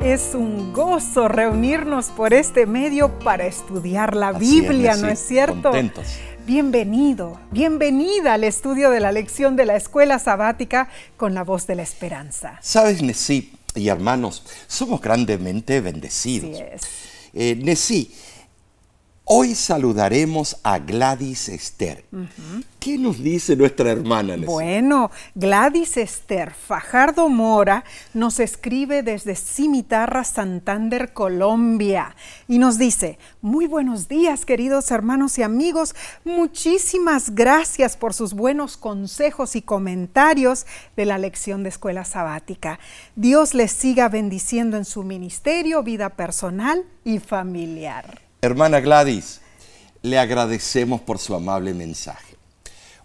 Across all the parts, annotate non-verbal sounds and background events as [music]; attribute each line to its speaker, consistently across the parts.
Speaker 1: Es un gozo reunirnos por este medio para estudiar la Biblia, ¿no es cierto?
Speaker 2: Contentos.
Speaker 1: Bienvenido, bienvenida al estudio de la lección de la escuela sabática con la voz de la esperanza.
Speaker 2: Sabes, Nesí y hermanos, somos grandemente bendecidos.
Speaker 1: Así es.
Speaker 2: Eh, Nesí, hoy saludaremos a Gladys Esther. ¿Qué nos dice nuestra hermana?
Speaker 1: Bueno, Gladys Esther Fajardo Mora nos escribe desde Cimitarra, Santander, Colombia, y nos dice, muy buenos días queridos hermanos y amigos, muchísimas gracias por sus buenos consejos y comentarios de la lección de escuela sabática. Dios les siga bendiciendo en su ministerio, vida personal y familiar.
Speaker 2: Hermana Gladys, le agradecemos por su amable mensaje.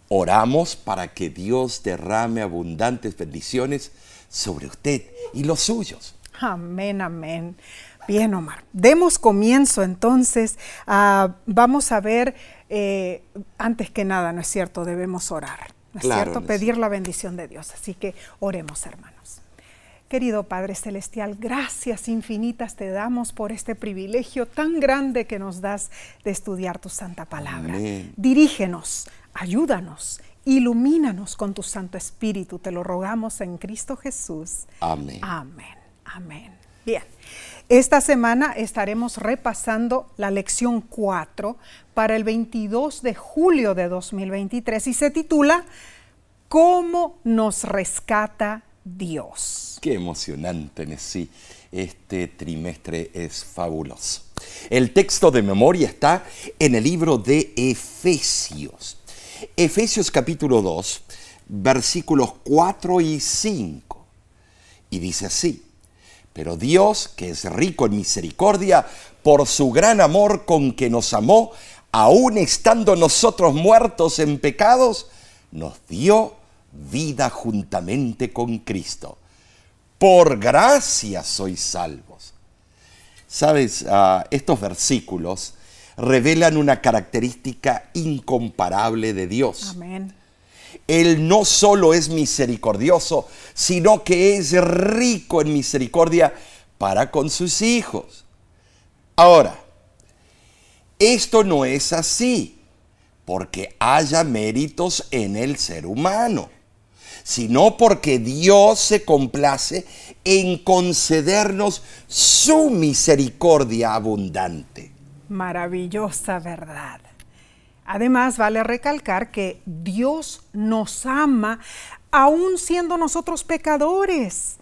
Speaker 2: Oramos para que Dios derrame abundantes bendiciones sobre usted y los suyos.
Speaker 1: Amén, amén. Bien, Omar. Demos comienzo entonces. Vamos a ver, eh, antes que nada, ¿no es cierto? Debemos orar, ¿no es
Speaker 2: Claro,
Speaker 1: cierto? Pedir la bendición de Dios. Así que oremos, hermanos. Querido Padre Celestial, gracias infinitas te damos por este privilegio tan grande que nos das de estudiar tu santa palabra.
Speaker 2: Amén.
Speaker 1: Dirígenos, ayúdanos, ilumínanos con tu Santo Espíritu. Te lo rogamos en Cristo Jesús.
Speaker 2: Amén.
Speaker 1: Amén, amén. Bien, esta semana estaremos repasando la lección 4 para el 22 de julio de 2023 y se titula ¿Cómo nos rescata Dios?
Speaker 2: Qué emocionante, Nesí. Este trimestre es fabuloso. El texto de memoria está en el libro de Efesios. Efesios capítulo 2, versículos 4 y 5. Y dice así, pero Dios, que es rico en misericordia, por su gran amor con que nos amó, aun estando nosotros muertos en pecados, nos dio vida juntamente con Cristo. Por gracia sois salvos. Sabes, Ah, estos versículos revelan una característica incomparable de Dios.
Speaker 1: Amén.
Speaker 2: Él no solo es misericordioso, sino que es rico en misericordia para con sus hijos. Ahora, esto no es así porque haya méritos en el ser humano, sino porque Dios se complace en concedernos su misericordia abundante.
Speaker 1: Maravillosa verdad. Además, vale recalcar que Dios nos ama aun siendo nosotros pecadores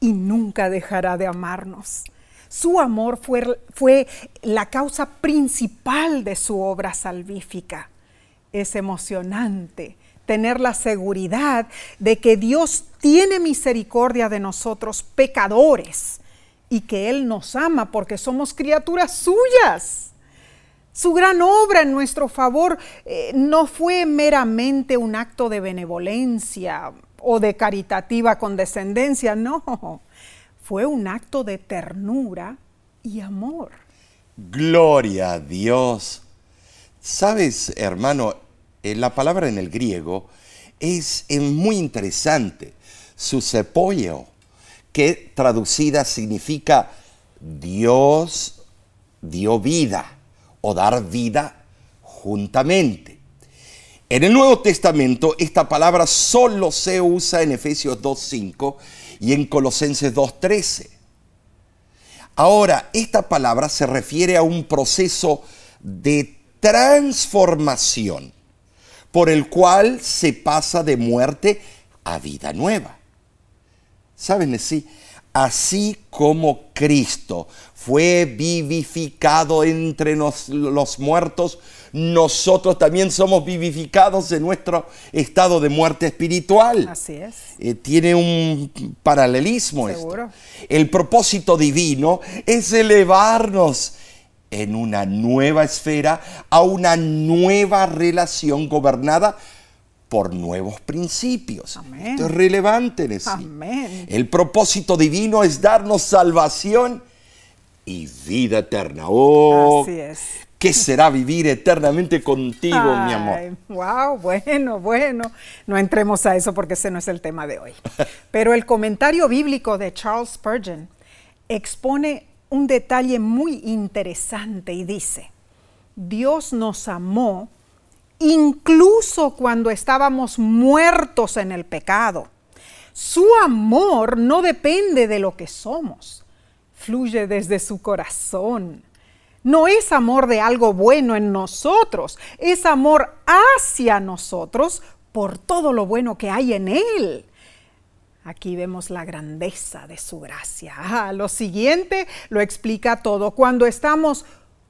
Speaker 1: y nunca dejará de amarnos. Su amor fue, fue la causa principal de su obra salvífica. Es emocionante tener la seguridad de que Dios tiene misericordia de nosotros pecadores y que Él nos ama porque somos criaturas suyas. Su gran obra en nuestro favor eh, no fue meramente un acto de benevolencia o de caritativa condescendencia, no, fue un acto de ternura y amor.
Speaker 2: Gloria a Dios. Sabes, hermano, la palabra en el griego es, eh, muy interesante. Su sepoio, que traducida significa Dios dio vida o dar vida juntamente. En el Nuevo Testamento esta palabra solo se usa en Efesios 2.5 y en Colosenses 2.13. Ahora, esta palabra se refiere a un proceso de transformación por el cual se pasa de muerte a vida nueva. ¿Saben así? Así como Cristo fue vivificado entre nos- los muertos, nosotros también somos vivificados en nuestro estado de muerte espiritual.
Speaker 1: Así es.
Speaker 2: Eh, tiene un paralelismo esto.
Speaker 1: Seguro.
Speaker 2: El propósito divino es elevarnos en una nueva esfera a una nueva relación gobernada por nuevos principios.
Speaker 1: Amén.
Speaker 2: Esto es relevante, Nesí.
Speaker 1: Amén.
Speaker 2: El propósito divino es darnos salvación y vida eterna. Oh,
Speaker 1: Así es.
Speaker 2: ¿qué será vivir eternamente contigo, mi amor?
Speaker 1: Wow, bueno, bueno. No entremos a eso porque ese no es el tema de hoy. Pero el comentario bíblico de Charles Spurgeon expone un detalle muy interesante y dice, Dios nos amó incluso cuando estábamos muertos en el pecado. Su amor no depende de lo que somos, fluye desde su corazón. No es amor de algo bueno en nosotros, es amor hacia nosotros por todo lo bueno que hay en Él. Aquí vemos la grandeza de su gracia. Ah, lo siguiente lo explica todo. Cuando estamos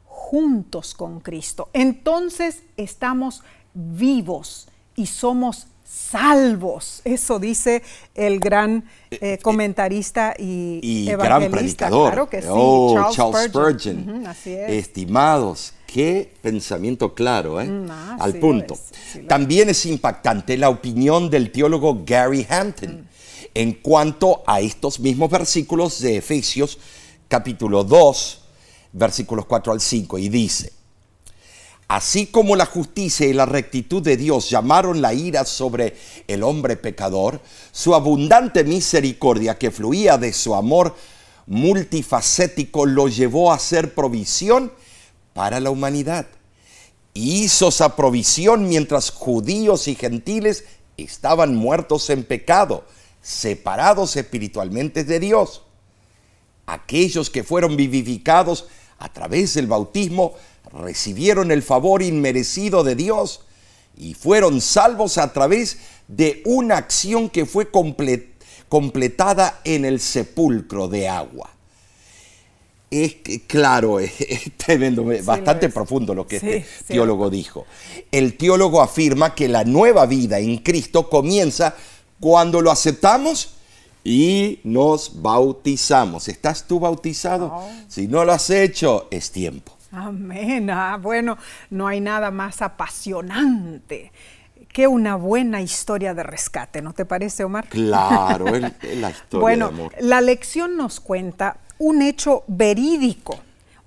Speaker 1: juntos con Cristo, entonces estamos vivos y somos salvos. Eso dice el gran eh, eh, comentarista y,
Speaker 2: y gran predicador.
Speaker 1: Claro que sí,
Speaker 2: oh, Charles, Spurgeon. así es. Estimados, qué pensamiento claro, ¿eh? Mm, Al punto. También es impactante la opinión del teólogo Gary Hampton. En cuanto a estos mismos versículos de Efesios capítulo 2, versículos 4 al 5, y dice, Así como la justicia y la rectitud de Dios llamaron la ira sobre el hombre pecador, su abundante misericordia que fluía de su amor multifacético lo llevó a hacer provisión para la humanidad. Hizo esa provisión mientras judíos y gentiles estaban muertos en pecado separados espiritualmente de Dios. Aquellos que fueron vivificados a través del bautismo recibieron el favor inmerecido de Dios y fueron salvos a través de una acción que fue completada en el sepulcro de agua. Es claro, [laughs] es, tremendo, bastante profundo lo que este teólogo dijo. El teólogo afirma que la nueva vida en Cristo comienza cuando lo aceptamos y nos bautizamos. ¿Estás tú bautizado? Si no lo has hecho, es tiempo.
Speaker 1: Amén. Ah, bueno, no hay nada más apasionante que una buena historia de rescate, ¿no te parece, Omar?
Speaker 2: Claro, es [laughs] la historia
Speaker 1: bueno,
Speaker 2: de amor.
Speaker 1: La lección nos cuenta un hecho verídico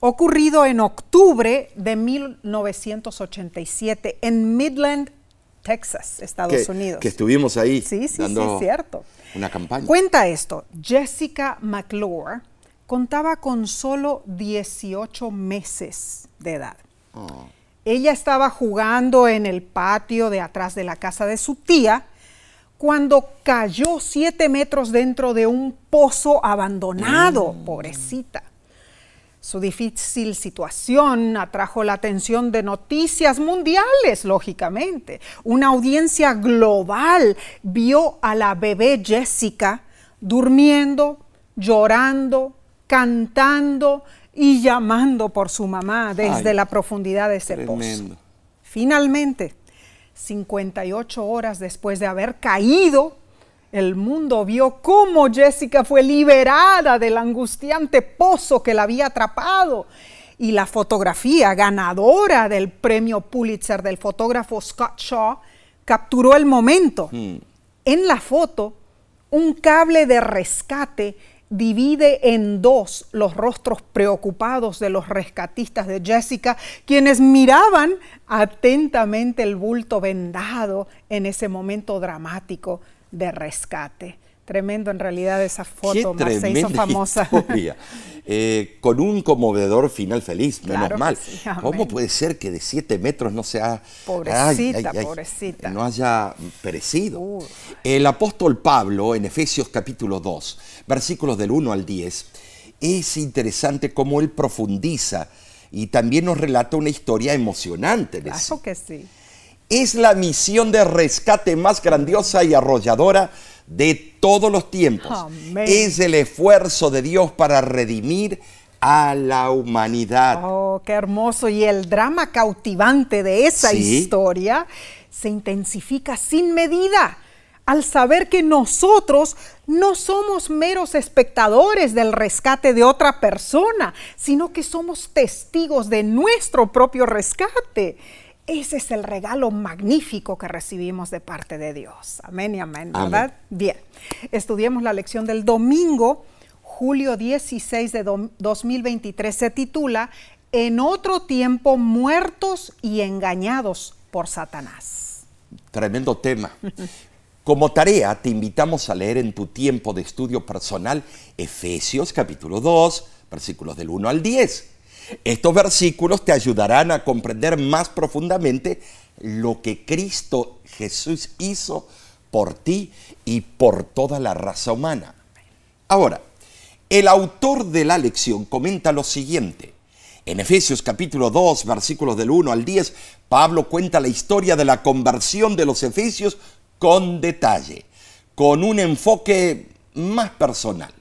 Speaker 1: ocurrido en octubre de 1987 en Midland, Texas, Estados Unidos.
Speaker 2: Que estuvimos ahí.
Speaker 1: Sí, sí, sí, cierto.
Speaker 2: Una campaña.
Speaker 1: Cuenta esto, Jessica McClure contaba con solo 18 meses de edad. Oh. Ella estaba jugando en el patio de atrás de la casa de su tía cuando cayó siete metros dentro de un pozo abandonado, mm. pobrecita. Su difícil situación atrajo la atención de noticias mundiales, lógicamente. Una audiencia global vio a la bebé Jessica durmiendo, llorando, cantando y llamando por su mamá desde la profundidad de ese pozo. Finalmente, 58 horas después de haber caído, el mundo vio cómo Jessica fue liberada del angustiante pozo que la había atrapado. Y la fotografía ganadora del premio Pulitzer del fotógrafo Scott Shaw capturó el momento. Hmm. En la foto, un cable de rescate divide en dos los rostros preocupados de los rescatistas de Jessica, quienes miraban atentamente el bulto vendado en ese momento dramático de rescate. Tremendo en realidad esa foto,
Speaker 2: más se hizo famosa. [laughs] Eh, con un conmovedor final feliz, menos mal. ¿Cómo puede ser que de siete metros no sea...
Speaker 1: Pobrecita, pobrecita.
Speaker 2: No haya perecido. El apóstol Pablo, en Efesios capítulo 2, versículos del 1 al 10, es interesante cómo él profundiza y también nos relata una historia emocionante.
Speaker 1: Claro que sí
Speaker 2: es la misión de rescate más grandiosa y arrolladora de todos los tiempos. Es el esfuerzo de Dios para redimir a la humanidad.
Speaker 1: Oh, qué hermoso. Y el drama cautivante de esa historia se intensifica sin medida al saber que nosotros no somos meros espectadores del rescate de otra persona, sino que somos testigos de nuestro propio rescate. Ese es el regalo magnífico que recibimos de parte de Dios. Amén y amén, ¿verdad? Bien, estudiemos la lección del domingo, julio 16 de 2023. Se titula En otro tiempo muertos y engañados por Satanás.
Speaker 2: Tremendo tema. Como tarea, te invitamos a leer en tu tiempo de estudio personal Efesios capítulo 2, versículos del 1 al 10. Estos versículos te ayudarán a comprender más profundamente lo que Cristo Jesús hizo por ti y por toda la raza humana. Ahora, el autor de la lección comenta lo siguiente. En Efesios capítulo 2, versículos del 1 al 10, Pablo cuenta la historia de la conversión de los efesios con detalle, con un enfoque más personal.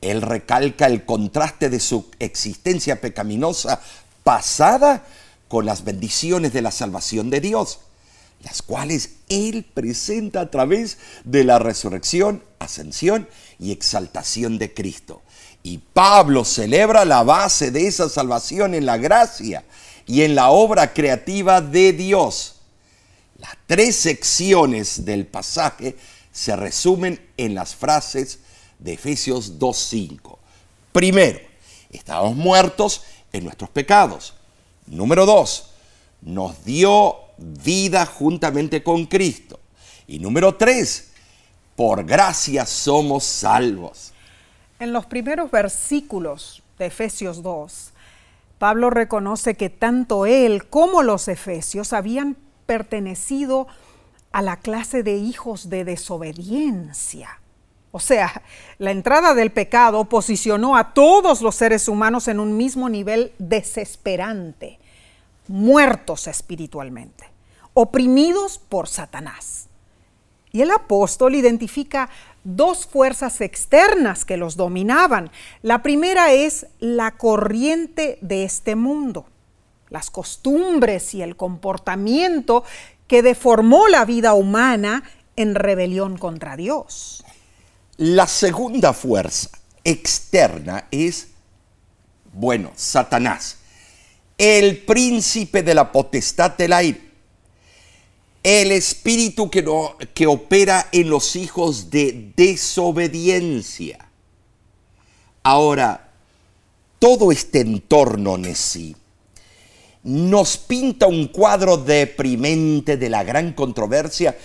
Speaker 2: Él recalca el contraste de su existencia pecaminosa pasada con las bendiciones de la salvación de Dios, las cuales Él presenta a través de la resurrección, ascensión y exaltación de Cristo. Y Pablo celebra la base de esa salvación en la gracia y en la obra creativa de Dios. Las tres secciones del pasaje se resumen en las frases de Efesios 2.5. Primero, estamos muertos en nuestros pecados. Número 2, nos dio vida juntamente con Cristo. Y número 3, por gracia somos salvos.
Speaker 1: En los primeros versículos de Efesios 2, Pablo reconoce que tanto él como los efesios habían pertenecido a la clase de hijos de desobediencia. O sea, la entrada del pecado posicionó a todos los seres humanos en un mismo nivel desesperante, muertos espiritualmente, oprimidos por Satanás. Y el apóstol identifica dos fuerzas externas que los dominaban. La primera es la corriente de este mundo, las costumbres y el comportamiento que deformó la vida humana en rebelión contra Dios.
Speaker 2: La segunda fuerza externa es, bueno, Satanás, el príncipe de la potestad del aire, el espíritu que, no, que opera en los hijos de desobediencia. Ahora, todo este entorno Nesí nos pinta un cuadro deprimente de la gran controversia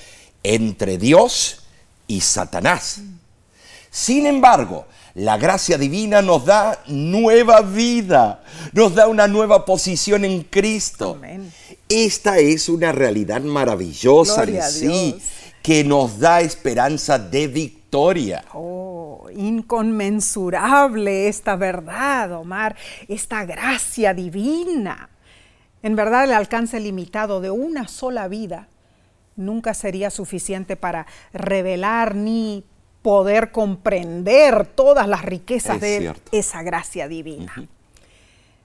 Speaker 2: entre Dios y Satanás. Sin embargo, la gracia divina nos da nueva vida, nos da una nueva posición en Cristo. Esta es una realidad maravillosa en sí, que nos da esperanza de victoria.
Speaker 1: Oh, inconmensurable esta verdad, Omar, esta gracia divina. En verdad el alcance limitado de una sola vida nunca sería suficiente para revelar ni poder comprender todas las riquezas de esa gracia divina.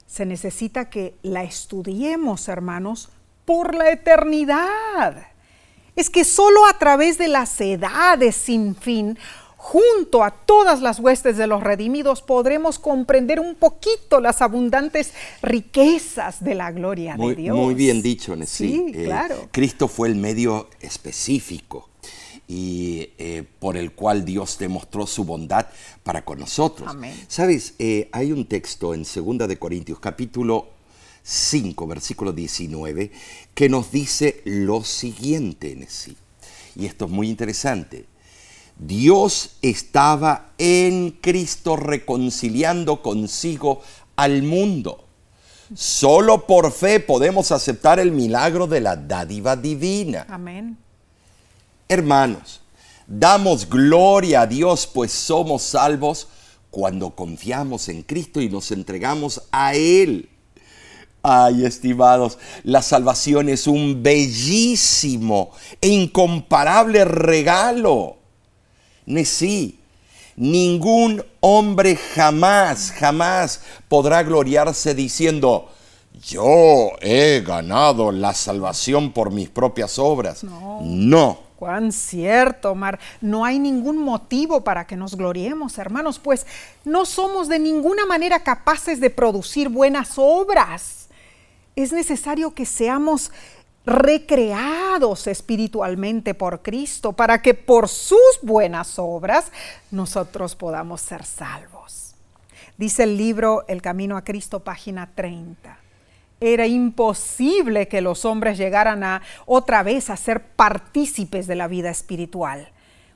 Speaker 1: Se necesita que la estudiemos, hermanos, por la eternidad. Es que solo a través de las edades sin fin, junto a todas las huestes de los redimidos, podremos comprender un poquito las abundantes riquezas de la gloria
Speaker 2: de
Speaker 1: Dios.
Speaker 2: Muy bien dicho, Nessie.
Speaker 1: Sí, eh, claro.
Speaker 2: Cristo fue el medio específico y eh, por el cual Dios demostró su bondad para con nosotros. Sabes, eh, hay un texto en 2 de Corintios capítulo 5, versículo 19, que nos dice lo siguiente en sí. Y esto es muy interesante. Dios estaba en Cristo reconciliando consigo al mundo. Solo por fe podemos aceptar el milagro de la dádiva divina.
Speaker 1: Amén.
Speaker 2: Hermanos, damos gloria a Dios pues somos salvos cuando confiamos en Cristo y nos entregamos a Él. Ay, estimados, la salvación es un bellísimo e incomparable regalo. sí, ningún hombre jamás, jamás podrá gloriarse diciendo, yo he ganado la salvación por mis propias obras.
Speaker 1: No.
Speaker 2: no.
Speaker 1: Cuán cierto, Omar. No hay ningún motivo para que nos gloriemos, hermanos, pues no somos de ninguna manera capaces de producir buenas obras. Es necesario que seamos recreados espiritualmente por Cristo para que por sus buenas obras nosotros podamos ser salvos. Dice el libro El Camino a Cristo, página 30. Era imposible que los hombres llegaran a otra vez a ser partícipes de la vida espiritual.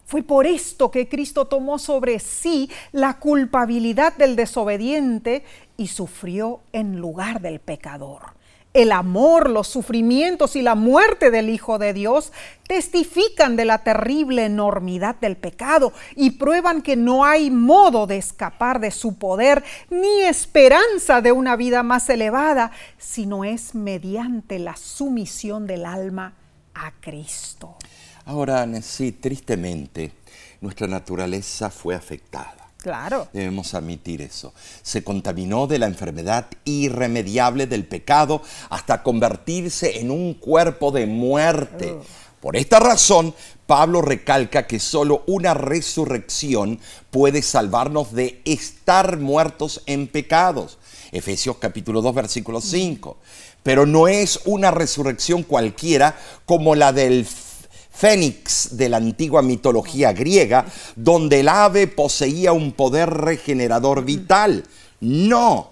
Speaker 1: Fue por esto que Cristo tomó sobre sí la culpabilidad del desobediente y sufrió en lugar del pecador el amor, los sufrimientos y la muerte del Hijo de Dios testifican de la terrible enormidad del pecado y prueban que no hay modo de escapar de su poder ni esperanza de una vida más elevada, sino es mediante la sumisión del alma a Cristo.
Speaker 2: Ahora, sí, tristemente, nuestra naturaleza fue afectada
Speaker 1: Claro.
Speaker 2: Debemos admitir eso. Se contaminó de la enfermedad irremediable del pecado hasta convertirse en un cuerpo de muerte. Por esta razón, Pablo recalca que solo una resurrección puede salvarnos de estar muertos en pecados. Efesios capítulo 2, versículo 5. Pero no es una resurrección cualquiera como la del fénix de la antigua mitología griega, donde el ave poseía un poder regenerador vital. No,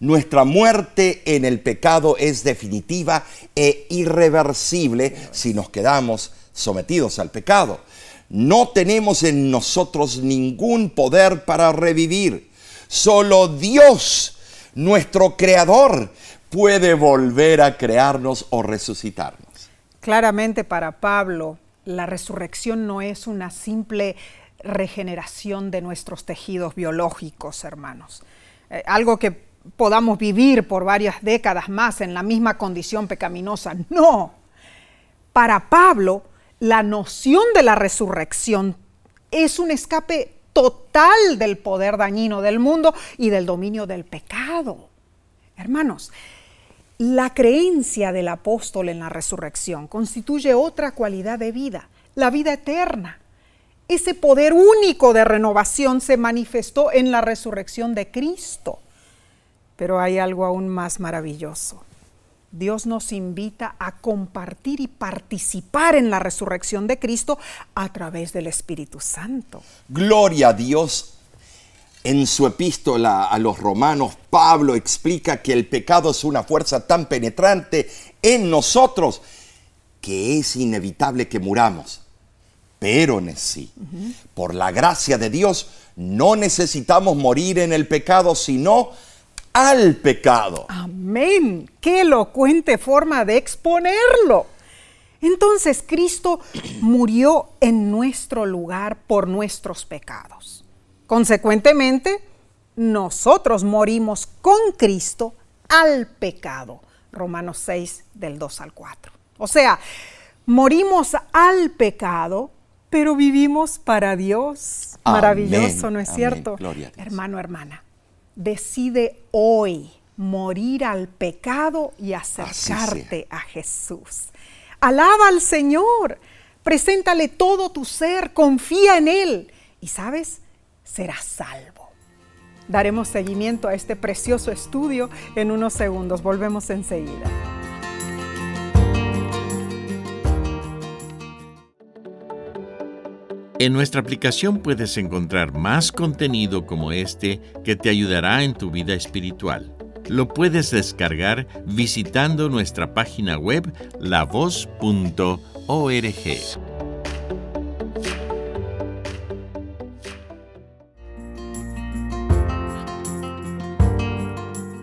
Speaker 2: nuestra muerte en el pecado es definitiva e irreversible si nos quedamos sometidos al pecado. No tenemos en nosotros ningún poder para revivir. Solo Dios, nuestro creador, puede volver a crearnos o resucitarnos.
Speaker 1: Claramente para Pablo, la resurrección no es una simple regeneración de nuestros tejidos biológicos, hermanos. Eh, algo que podamos vivir por varias décadas más en la misma condición pecaminosa. No. Para Pablo, la noción de la resurrección es un escape total del poder dañino del mundo y del dominio del pecado. Hermanos, la creencia del apóstol en la resurrección constituye otra cualidad de vida, la vida eterna. Ese poder único de renovación se manifestó en la resurrección de Cristo. Pero hay algo aún más maravilloso. Dios nos invita a compartir y participar en la resurrección de Cristo a través del Espíritu Santo.
Speaker 2: Gloria a Dios en su epístola a los romanos, Pablo explica que el pecado es una fuerza tan penetrante en nosotros que es inevitable que muramos. Pero en sí, por la gracia de Dios, no necesitamos morir en el pecado, sino al pecado.
Speaker 1: Amén. Qué elocuente forma de exponerlo. Entonces Cristo murió en nuestro lugar por nuestros pecados. Consecuentemente, nosotros morimos con Cristo al pecado. Romanos 6 del 2 al 4. O sea, morimos al pecado, pero vivimos para Dios. Maravilloso, ¿no es cierto? Hermano, hermana, decide hoy morir al pecado y acercarte a Jesús. Alaba al Señor, preséntale todo tu ser, confía en Él. Y sabes, será salvo. Daremos seguimiento a este precioso estudio en unos segundos. Volvemos enseguida.
Speaker 3: En nuestra aplicación puedes encontrar más contenido como este que te ayudará en tu vida espiritual. Lo puedes descargar visitando nuestra página web lavoz.org.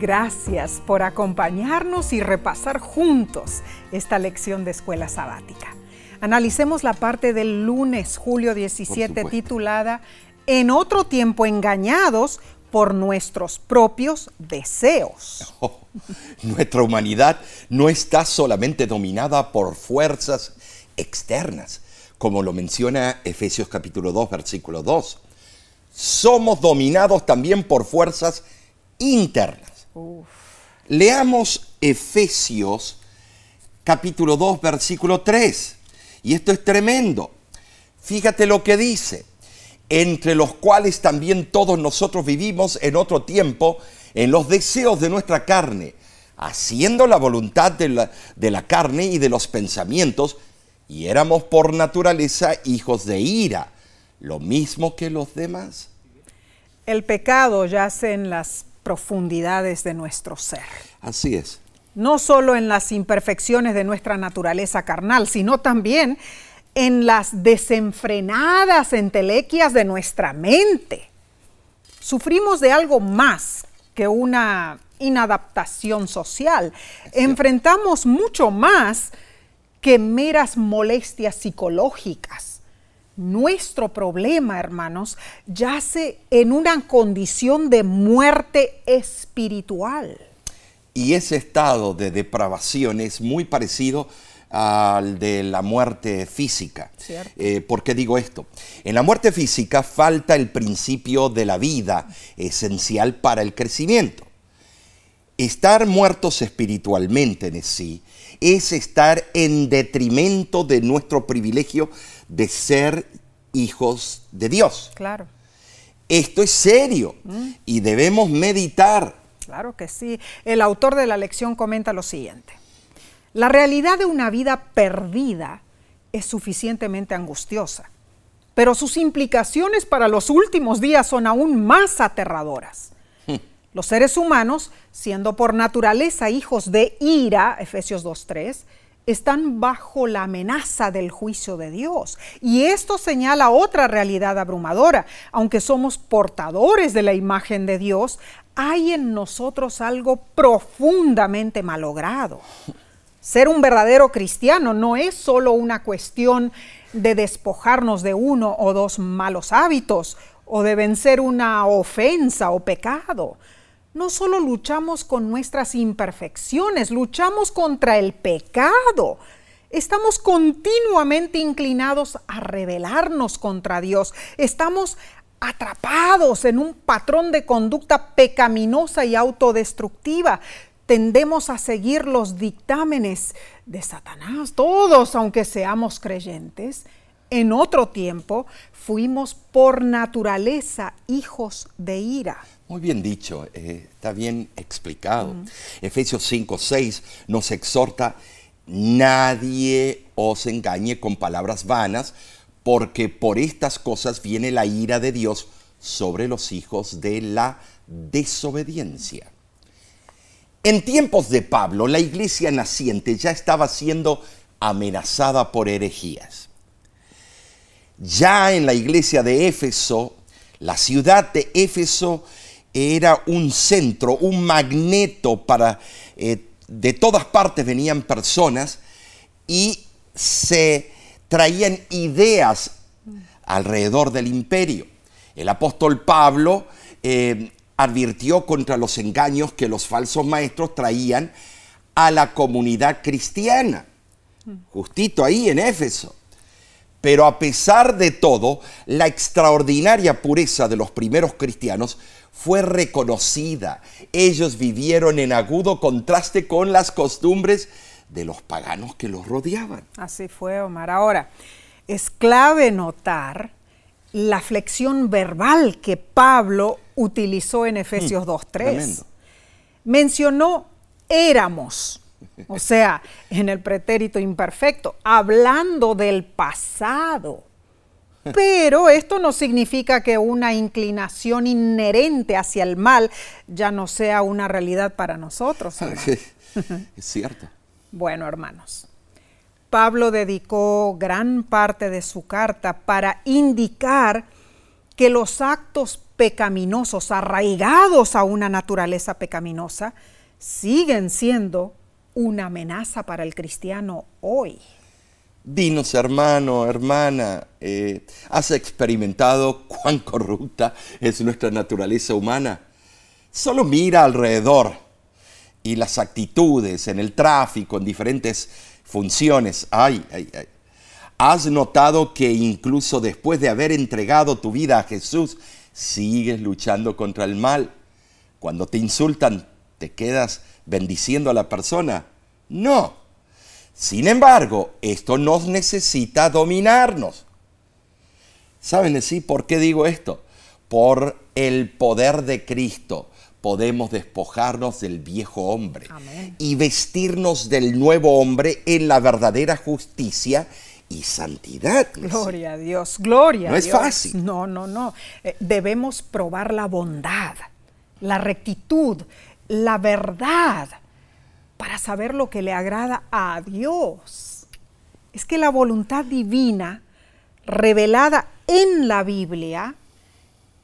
Speaker 1: Gracias por acompañarnos y repasar juntos esta lección de escuela sabática. Analicemos la parte del lunes, julio 17, titulada En otro tiempo engañados por nuestros propios deseos. [laughs]
Speaker 2: Oh, nuestra humanidad no está solamente dominada por fuerzas externas, como lo menciona Efesios capítulo 2, versículo 2. Somos dominados también por fuerzas internas. Leamos Efesios capítulo 2, versículo 3. Y esto es tremendo. Fíjate lo que dice. Entre los cuales también todos nosotros vivimos en otro tiempo en los deseos de nuestra carne, haciendo la voluntad de la, de la carne y de los pensamientos, y éramos por naturaleza hijos de ira, lo mismo que los demás.
Speaker 1: El pecado yace en las profundidades de nuestro ser.
Speaker 2: Así es.
Speaker 1: no solo en las imperfecciones de nuestra naturaleza carnal, sino también en las desenfrenadas entelequias de nuestra mente. Sufrimos de algo más que una inadaptación social. Enfrentamos mucho más que meras molestias psicológicas. Nuestro problema, hermanos, yace en una condición de muerte espiritual.
Speaker 2: Y ese estado de depravación es muy parecido al de la muerte física. Eh, ¿Por qué digo esto? En la muerte física falta el principio de la vida, esencial para el crecimiento. Estar muertos espiritualmente en sí es estar en detrimento de nuestro privilegio de ser hijos de Dios.
Speaker 1: Claro.
Speaker 2: Esto es serio mm. y debemos meditar.
Speaker 1: Claro que sí. El autor de la lección comenta lo siguiente. La realidad de una vida perdida es suficientemente angustiosa, pero sus implicaciones para los últimos días son aún más aterradoras. Hmm. Los seres humanos, siendo por naturaleza hijos de ira, Efesios 2.3, están bajo la amenaza del juicio de Dios. Y esto señala otra realidad abrumadora. Aunque somos portadores de la imagen de Dios, hay en nosotros algo profundamente malogrado. Ser un verdadero cristiano no es solo una cuestión de despojarnos de uno o dos malos hábitos o de vencer una ofensa o pecado. No solo luchamos con nuestras imperfecciones, luchamos contra el pecado. Estamos continuamente inclinados a rebelarnos contra Dios. Estamos atrapados en un patrón de conducta pecaminosa y autodestructiva tendemos a seguir los dictámenes de Satanás, todos, aunque seamos creyentes. En otro tiempo fuimos por naturaleza hijos de ira.
Speaker 2: Muy bien dicho, eh, está bien explicado. Efesios 5, 6 nos exhorta, nadie os engañe con palabras vanas, porque por estas cosas viene la ira de Dios sobre los hijos de la desobediencia. En tiempos de Pablo, la iglesia naciente ya estaba siendo amenazada por herejías. Ya en la iglesia de Éfeso, la ciudad de Éfeso era un centro, un magneto para... Eh, de todas partes venían personas y se traían ideas alrededor del imperio. El apóstol Pablo eh, advirtió contra los engaños que los falsos maestros traían a la comunidad cristiana, justito ahí en Éfeso. Pero a pesar de todo, la extraordinaria pureza de los primeros cristianos fue reconocida. Ellos vivieron en agudo contraste con las costumbres de los paganos que los rodeaban.
Speaker 1: Así fue, Omar. Ahora, es clave notar la flexión verbal que Pablo utilizó en Efesios 2.3. Mm, Mencionó éramos, o sea, en el pretérito imperfecto, hablando del pasado. Pero esto no significa que una inclinación inherente hacia el mal ya no sea una realidad para nosotros.
Speaker 2: es cierto.
Speaker 1: Bueno, hermanos, Pablo dedicó gran parte de su carta para indicar que los actos pecaminosos, arraigados a una naturaleza pecaminosa, siguen siendo una amenaza para el cristiano hoy.
Speaker 2: Dinos, hermano, hermana, eh, ¿has experimentado cuán corrupta es nuestra naturaleza humana? Solo mira alrededor y las actitudes en el tráfico, en diferentes funciones. Ay, ay, ay. ¿Has notado que incluso después de haber entregado tu vida a Jesús, sigues luchando contra el mal? Cuando te insultan, ¿te quedas bendiciendo a la persona? No. Sin embargo, esto nos necesita dominarnos. ¿Saben así por qué digo esto? Por el poder de Cristo podemos despojarnos del viejo hombre y vestirnos del nuevo hombre en la verdadera justicia y santidad.
Speaker 1: Gloria a Dios, gloria
Speaker 2: no
Speaker 1: a
Speaker 2: Dios. No es fácil.
Speaker 1: No, no, no. Eh, debemos probar la bondad, la rectitud, la verdad para saber lo que le agrada a Dios. Es que la voluntad divina revelada en la Biblia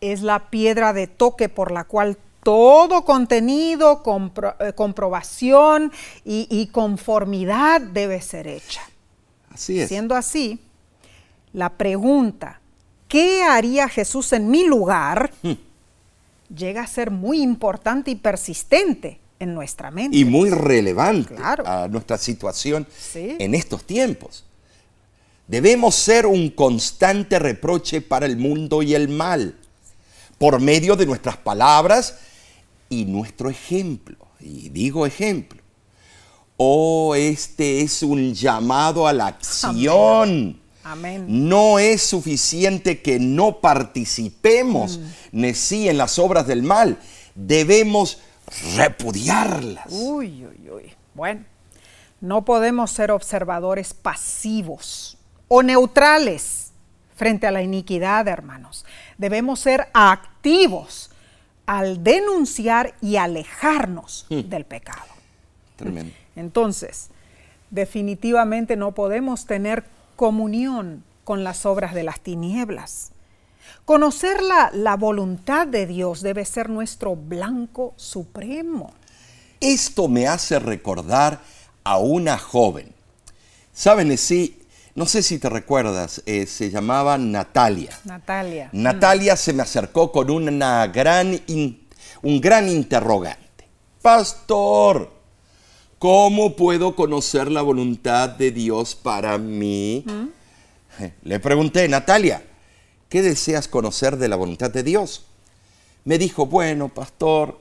Speaker 1: es la piedra de toque por la cual todo contenido, eh, comprobación y, y, conformidad debe ser hecha.
Speaker 2: Así es.
Speaker 1: Siendo así, la pregunta, ¿qué haría Jesús en mi lugar? Hmm. llega a ser muy importante y persistente en nuestra mente.
Speaker 2: Y muy relevante a nuestra situación en estos tiempos. Debemos ser un constante reproche para el mundo y el mal, por medio de nuestras palabras y nuestro ejemplo. Y digo ejemplo. Oh, este es un llamado a la acción.
Speaker 1: Amén.
Speaker 2: No es suficiente que no participemos, mm. sí en las obras del mal. Debemos repudiarlas.
Speaker 1: Uy, uy, uy. Bueno, no podemos ser observadores pasivos o neutrales frente a la iniquidad, hermanos. Debemos ser activos al denunciar y alejarnos hmm. del pecado.
Speaker 2: Tremendo.
Speaker 1: Entonces, definitivamente no podemos tener comunión con las obras de las tinieblas. Conocer la, la, voluntad de Dios debe ser nuestro blanco supremo.
Speaker 2: Esto me hace recordar a una joven. Saben, sí, no sé si te recuerdas, eh, se llamaba Natalia.
Speaker 1: Natalia.
Speaker 2: Natalia se me acercó con una gran un gran interrogante. Pastor, ¿cómo puedo conocer la voluntad de Dios para mí? ¿Mm? Le pregunté, Natalia, ¿qué deseas conocer de la voluntad de Dios? Me dijo, bueno, pastor,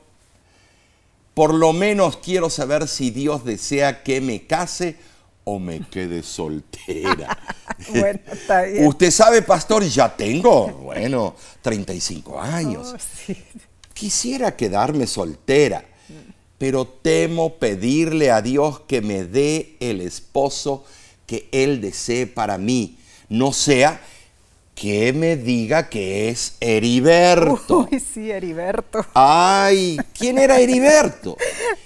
Speaker 2: por lo menos quiero saber si Dios desea que me case o me quede soltera. [laughs]
Speaker 1: bueno, está bien.
Speaker 2: Usted sabe, pastor, ya tengo, bueno, 35 años. Oh, Quisiera quedarme soltera, pero temo pedirle a Dios que me dé el esposo que Él desee para mí. No sea que me diga que es Heriberto. [laughs]
Speaker 1: Uy, sí, Heriberto.
Speaker 2: Ay, ¿quién era Heriberto?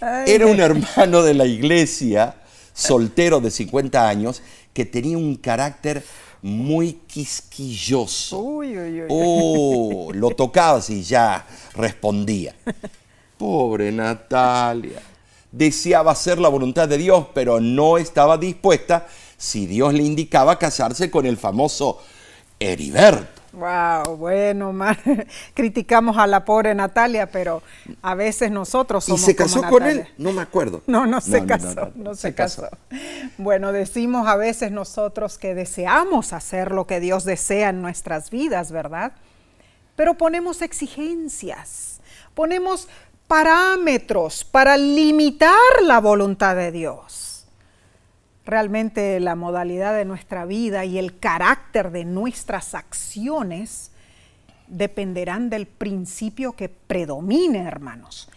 Speaker 2: [laughs] era un hermano de la iglesia, soltero de 50 años, que tenía un carácter muy quisquilloso.
Speaker 1: Uy, uy, uy.
Speaker 2: Oh, lo tocabas y ya respondía. [laughs] Pobre Natalia. Deseaba hacer la voluntad de Dios, pero no estaba dispuesta si Dios le indicaba casarse con el famoso Heriberto.
Speaker 1: Wow, bueno, [laughs] criticamos a la pobre Natalia, pero a veces nosotros somos
Speaker 2: ¿Y se casó con él? No me acuerdo. [laughs]
Speaker 1: No, no se casó, no, se, casó. Bueno, decimos a veces nosotros que deseamos hacer lo que Dios desea en nuestras vidas, ¿verdad? Pero ponemos exigencias, ponemos parámetros para limitar la voluntad de Dios realmente la modalidad de nuestra vida y el carácter de nuestras acciones dependerán del principio que predomine, hermanos.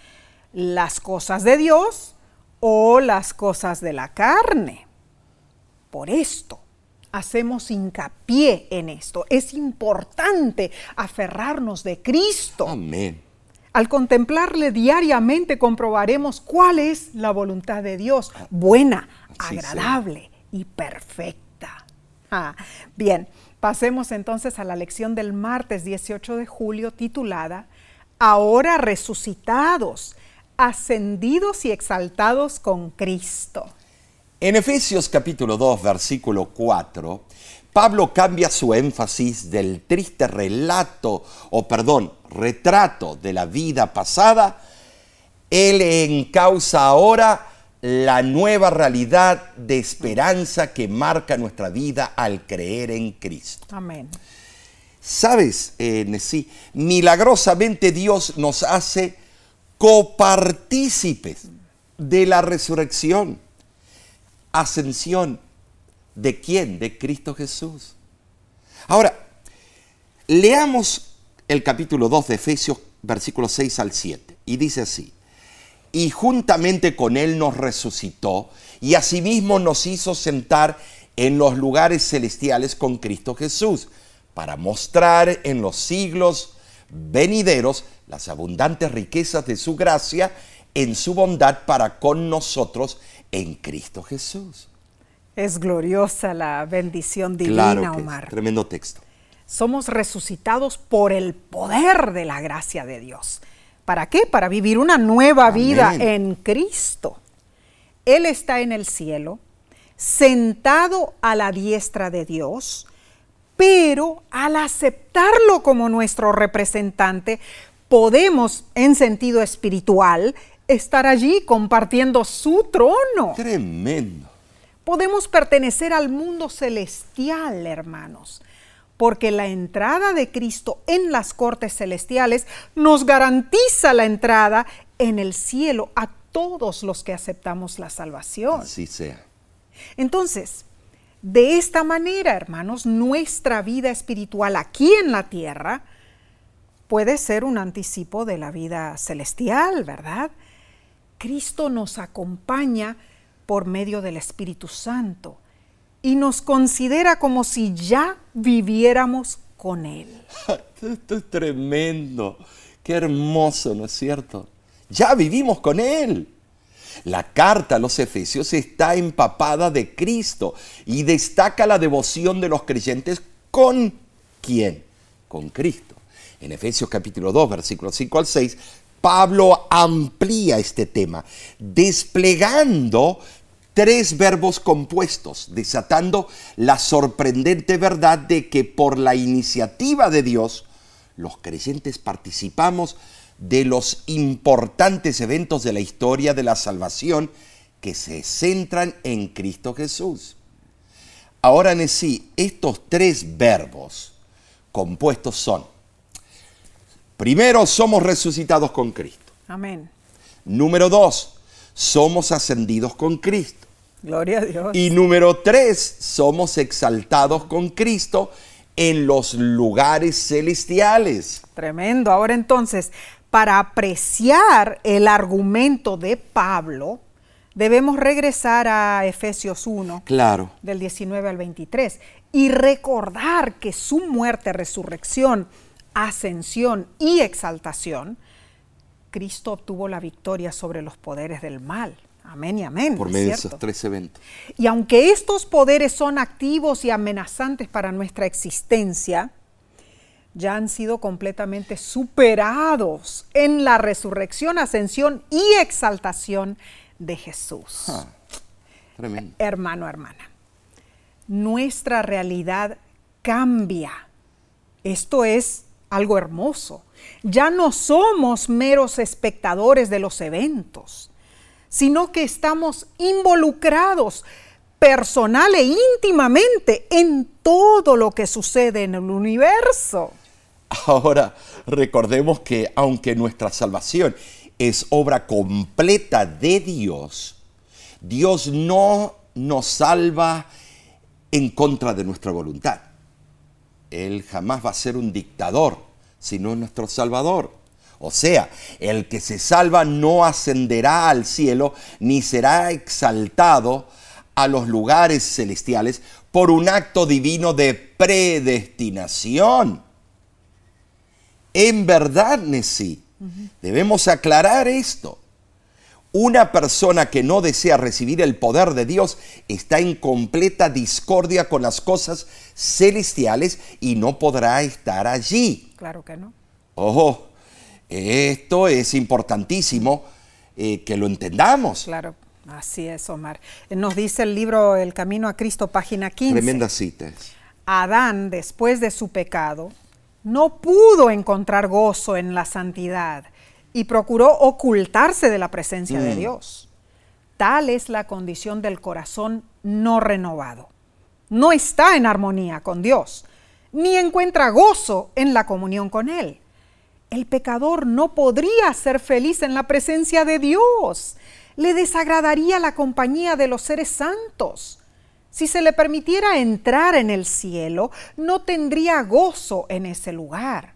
Speaker 1: Las cosas de Dios o las cosas de la carne. Por esto hacemos hincapié en esto. Es importante aferrarnos de Cristo.
Speaker 2: Amén.
Speaker 1: Al contemplarle diariamente comprobaremos cuál es la voluntad de Dios, buena, agradable y perfecta. Ah, bien, pasemos entonces a la lección del martes 18 de julio titulada Ahora resucitados, ascendidos y exaltados con Cristo.
Speaker 2: En Efesios capítulo 2, versículo 4, Pablo cambia su énfasis del triste relato, o perdón, retrato de la vida pasada, él encausa ahora la nueva realidad de esperanza que marca nuestra vida al creer en Cristo.
Speaker 1: Amén.
Speaker 2: Sabes, eh, sí, milagrosamente Dios nos hace copartícipes de la resurrección, ascensión ¿De quién? De Cristo Jesús. Ahora, leamos el capítulo 2 de Efesios, versículos 6 al 7, y dice así, y juntamente con Él nos resucitó, y asimismo nos hizo sentar en los lugares celestiales con Cristo Jesús, para mostrar en los siglos venideros las abundantes riquezas de su gracia en su bondad para con nosotros en Cristo Jesús.
Speaker 1: Es gloriosa la bendición divina,
Speaker 2: Claro que es,
Speaker 1: Omar.
Speaker 2: tremendo texto.
Speaker 1: Somos resucitados por el poder de la gracia de Dios. ¿Para qué? Para vivir una nueva
Speaker 2: Amén.
Speaker 1: vida en Cristo. Él está en el cielo, sentado a la diestra de Dios, pero al aceptarlo como nuestro representante, podemos, en sentido espiritual, estar allí compartiendo su trono.
Speaker 2: Tremendo.
Speaker 1: Podemos pertenecer al mundo celestial, hermanos, porque la entrada de Cristo en las cortes celestiales nos garantiza la entrada en el cielo a todos los que aceptamos la salvación.
Speaker 2: Así sea.
Speaker 1: Entonces, de esta manera, hermanos, nuestra vida espiritual aquí en la tierra puede ser un anticipo de la vida celestial, ¿verdad? Cristo nos acompaña por medio del Espíritu Santo y nos considera como si ya viviéramos con Él. [laughs]
Speaker 2: Esto es tremendo. Qué hermoso, ¿no es cierto? Ya vivimos con Él. La carta a los Efesios está empapada de Cristo y destaca la devoción de los creyentes con quién? Con Cristo. En Efesios capítulo 2, versículos 5 al 6, Pablo amplía este tema, desplegando tres verbos compuestos, desatando la sorprendente verdad de que por la iniciativa de Dios, los creyentes participamos de los importantes eventos de la historia de la salvación que se centran en Cristo Jesús. Ahora en sí, estos tres verbos compuestos son, primero, somos resucitados con Cristo.
Speaker 1: Amén.
Speaker 2: Número dos, somos ascendidos con Cristo.
Speaker 1: Gloria a Dios.
Speaker 2: Y número tres, somos exaltados con Cristo en los lugares celestiales.
Speaker 1: Tremendo. Ahora entonces, para apreciar el argumento de Pablo, debemos regresar a Efesios 1,
Speaker 2: Claro.
Speaker 1: del 19 al 23, y recordar que su muerte, resurrección, ascensión y exaltación, Cristo obtuvo la victoria sobre los poderes del mal. Amén y amén.
Speaker 2: Por
Speaker 1: ¿es
Speaker 2: medio de esos tres eventos.
Speaker 1: Y aunque estos poderes son activos y amenazantes para nuestra existencia, ya han sido completamente superados en la resurrección, ascensión y exaltación de Jesús.
Speaker 2: Ah, tremendo.
Speaker 1: Hermano, hermana, nuestra realidad cambia. Esto es algo hermoso. Ya no somos meros espectadores de los eventos, sino que estamos involucrados personal e íntimamente en todo lo que sucede en el universo.
Speaker 2: Ahora, recordemos que aunque nuestra salvación es obra completa de Dios, Dios no nos salva en contra de nuestra voluntad. Él jamás va a ser un dictador, sino nuestro Salvador. O sea, el que se salva no ascenderá al cielo ni será exaltado a los lugares celestiales por un acto divino de predestinación. En verdad, Nesí, debemos aclarar esto. Una persona que no desea recibir el poder de Dios está en completa discordia con las cosas celestiales y no podrá estar allí.
Speaker 1: Claro que no.
Speaker 2: Ojo, esto es importantísimo eh, que lo entendamos.
Speaker 1: Claro, así es, Omar. Nos dice el libro El Camino a Cristo, página 15.
Speaker 2: Tremendas citas.
Speaker 1: Adán, después de su pecado, no pudo encontrar gozo en la santidad y procuró ocultarse de la presencia de
Speaker 2: Mm.
Speaker 1: Dios. Tal es la condición del corazón no renovado. No está en armonía con Dios, ni encuentra gozo en la comunión con Él. El pecador no podría ser feliz en la presencia de Dios. Le desagradaría la compañía de los seres santos. Si se le permitiera entrar en el cielo, no tendría gozo en ese lugar.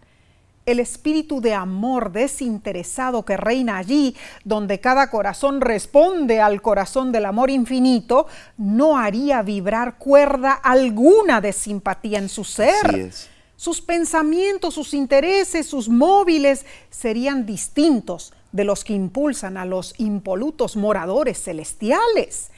Speaker 1: El espíritu de amor desinteresado que reina allí, donde cada corazón responde al corazón del amor infinito, no haría vibrar cuerda alguna de simpatía en su ser.
Speaker 2: Así es.
Speaker 1: Sus pensamientos, sus intereses, sus móviles serían distintos de los que impulsan a los impolutos moradores celestiales.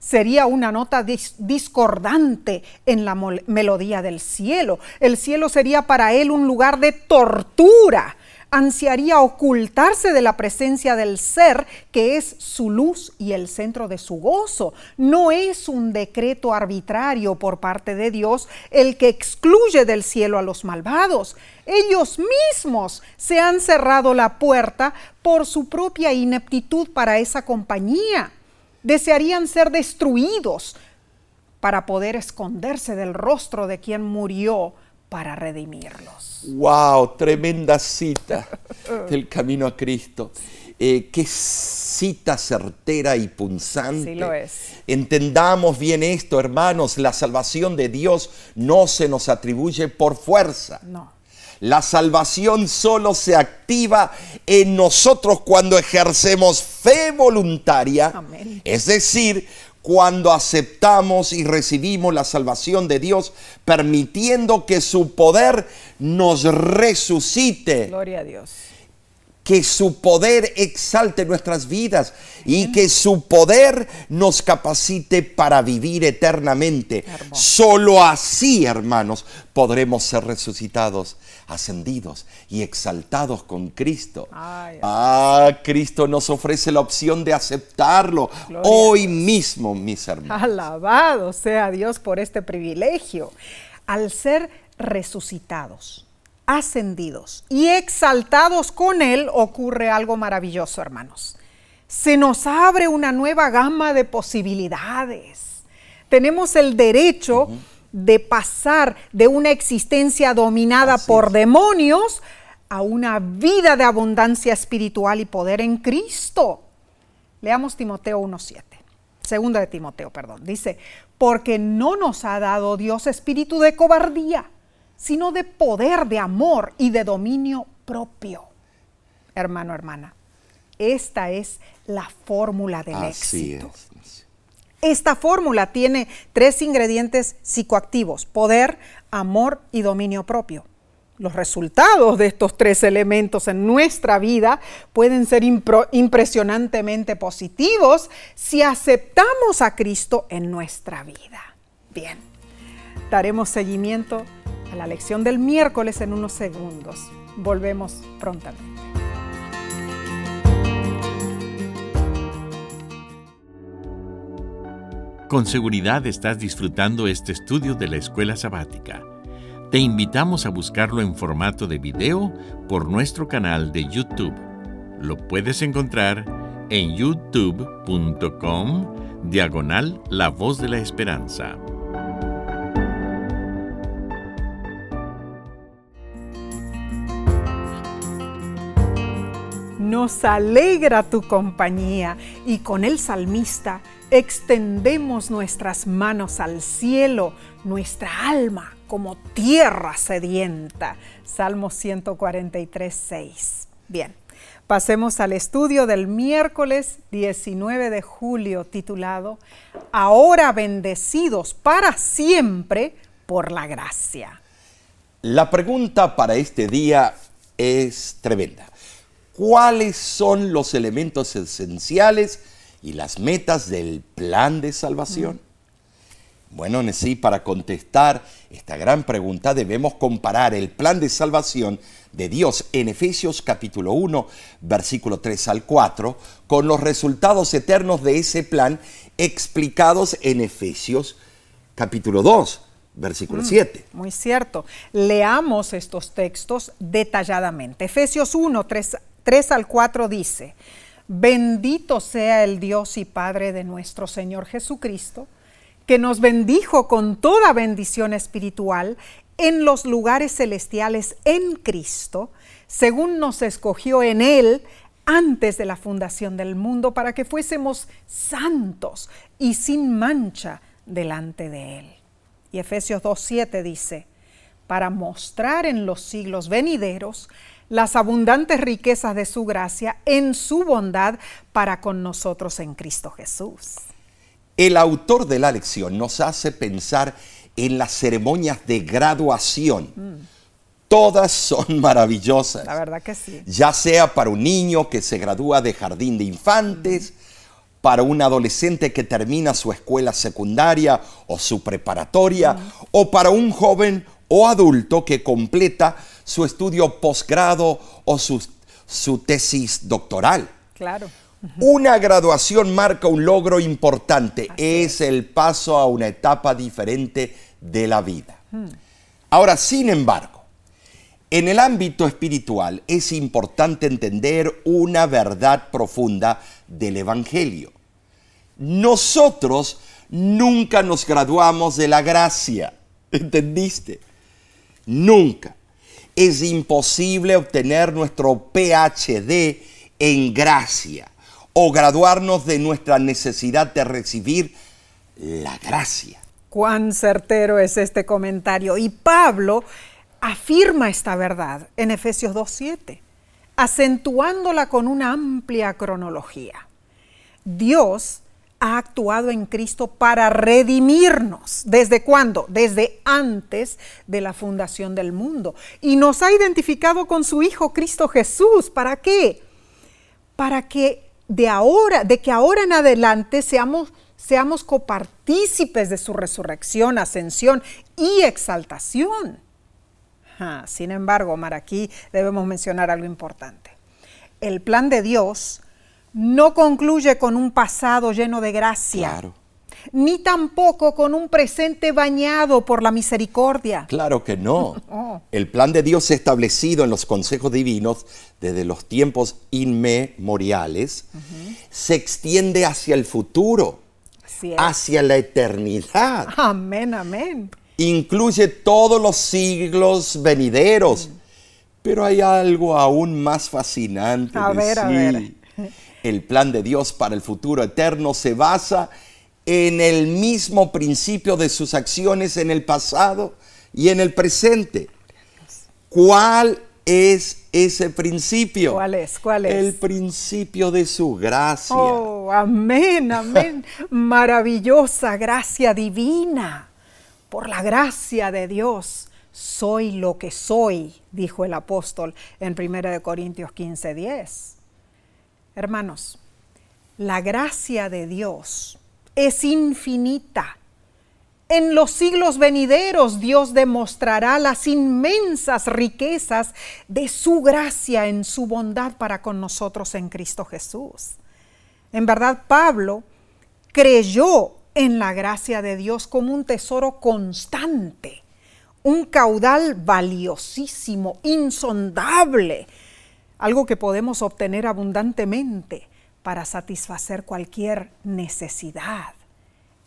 Speaker 1: Sería una nota discordante en la melodía del cielo. El cielo sería para él un lugar de tortura ansiaría ocultarse de la presencia del ser que es su luz y el centro de su gozo. No es un decreto arbitrario por parte de Dios el que excluye del cielo a los malvados. Ellos mismos se han cerrado la puerta por su propia ineptitud para esa compañía. Desearían ser destruidos para poder esconderse del rostro de quien murió para redimirlos.
Speaker 2: ¡Wow! Tremenda cita [laughs] del camino a Cristo. Eh, qué cita certera y punzante.
Speaker 1: Sí lo es.
Speaker 2: Entendamos bien esto, hermanos. La salvación de Dios no se nos atribuye por fuerza.
Speaker 1: No.
Speaker 2: La salvación solo se activa en nosotros cuando ejercemos fe voluntaria.
Speaker 1: Amén.
Speaker 2: Es decir, cuando aceptamos y recibimos la salvación de Dios, permitiendo que su poder nos resucite.
Speaker 1: Gloria a Dios.
Speaker 2: Que su poder exalte nuestras vidas y que su poder nos capacite para vivir eternamente. Solo así, hermanos, podremos ser resucitados ascendidos y exaltados con Cristo. ah, Cristo nos ofrece la opción de aceptarlo hoy mismo, mis hermanos.
Speaker 1: Alabado sea Dios por este privilegio. Al ser resucitados, ascendidos y exaltados con Él, ocurre algo maravilloso, hermanos. Se nos abre una nueva gama de posibilidades. Tenemos el derecho de pasar de una existencia dominada por demonios a una vida de abundancia espiritual y poder en Cristo. Leamos Timoteo 1.7. Segunda de Timoteo, perdón. Dice, porque no nos ha dado Dios espíritu de cobardía, sino de poder, de amor y de dominio propio. Hermano, hermana, esta es la fórmula del éxito. Esta fórmula tiene tres ingredientes psicoactivos, poder, amor y dominio propio. Los resultados de estos tres elementos en nuestra vida pueden ser impresionantemente positivos si aceptamos a Cristo en nuestra vida. Bien, daremos seguimiento a la lección del miércoles en unos segundos. Volvemos prontamente.
Speaker 3: Con seguridad estás disfrutando este estudio de la escuela sabática. Te invitamos a buscarlo en formato de video por nuestro canal de YouTube. Lo puedes encontrar en youtube.com diagonal La Voz de la Esperanza.
Speaker 1: Nos alegra tu compañía y con el salmista extendemos nuestras manos al cielo, nuestra alma como tierra sedienta. Salmo 143, 6. Bien, pasemos al estudio del miércoles 19 de julio titulado Ahora bendecidos para siempre por la gracia.
Speaker 2: La pregunta para este día es tremenda. ¿Cuáles son los elementos esenciales y las metas del plan de salvación? Bueno, sí, para contestar esta gran pregunta debemos comparar el plan de salvación de Dios en Efesios capítulo 1, versículo 3 al 4, con los resultados eternos de ese plan explicados en Efesios capítulo 2, versículo 7.
Speaker 1: Mm, muy cierto. Leamos estos textos detalladamente. Efesios 1, 3, 3 al 4 dice, Bendito sea el Dios y Padre de nuestro Señor Jesucristo, que nos bendijo con toda bendición espiritual en los lugares celestiales en Cristo, según nos escogió en Él antes de la fundación del mundo, para que fuésemos santos y sin mancha delante de Él. Y Efesios 2.7 dice, para mostrar en los siglos venideros las abundantes riquezas de su gracia en su bondad para con nosotros en Cristo Jesús.
Speaker 2: El autor de la lección nos hace pensar en las ceremonias de graduación, Todas son maravillosas.
Speaker 1: La verdad que sí.
Speaker 2: Ya sea para un niño que se gradúa de jardín de infantes, para un adolescente que termina su escuela secundaria o su preparatoria, o para un joven o adulto que completa su estudio posgrado o su, su tesis doctoral.
Speaker 1: Claro.
Speaker 2: Una graduación marca un logro importante, es el paso a una etapa diferente de la vida. Ahora, sin embargo, en el ámbito espiritual es importante entender una verdad profunda del Evangelio. Nosotros nunca nos graduamos de la gracia, ¿entendiste? Nunca. Es imposible obtener nuestro PhD en gracia o graduarnos de nuestra necesidad de recibir la gracia.
Speaker 1: Cuán certero es este comentario. Y Pablo afirma esta verdad en Efesios 2.7, acentuándola con una amplia cronología. Dios ha actuado en Cristo para redimirnos. ¿Desde cuándo? Desde antes de la fundación del mundo. Y nos ha identificado con su Hijo Cristo Jesús. ¿Para qué? Para que de ahora, de que ahora en adelante seamos, seamos copartícipes de su resurrección, ascensión y exaltación. sin embargo, Omar, aquí debemos mencionar algo importante. El plan de Dios no concluye con un pasado lleno de gracia. Ni tampoco con un presente bañado por la misericordia.
Speaker 2: Claro que no. [laughs] Oh. El plan de Dios establecido en los consejos divinos desde los tiempos inmemoriales se extiende hacia el futuro, hacia la eternidad.
Speaker 1: Amén, amén.
Speaker 2: Incluye todos los siglos venideros. Mm. Pero hay algo aún más fascinante.
Speaker 1: A ver, a ver. [laughs]
Speaker 2: El plan de Dios para el futuro eterno se basa en el mismo principio de sus acciones en el pasado y en el presente. ¿Cuál es ese principio?
Speaker 1: ¿Cuál es? ¿Cuál es?
Speaker 2: El principio de su gracia.
Speaker 1: Oh, amén, amén. [laughs] Maravillosa gracia divina. Por la gracia de Dios soy lo que soy, dijo el apóstol en 1 Corintios 15, 10. Hermanos, la gracia de Dios es infinita. En los siglos venideros Dios demostrará las inmensas riquezas de su gracia en su bondad para con nosotros en Cristo Jesús. En verdad, Pablo creyó en la gracia de Dios como un tesoro constante, un caudal valiosísimo, insondable, algo que podemos obtener abundantemente para satisfacer cualquier necesidad.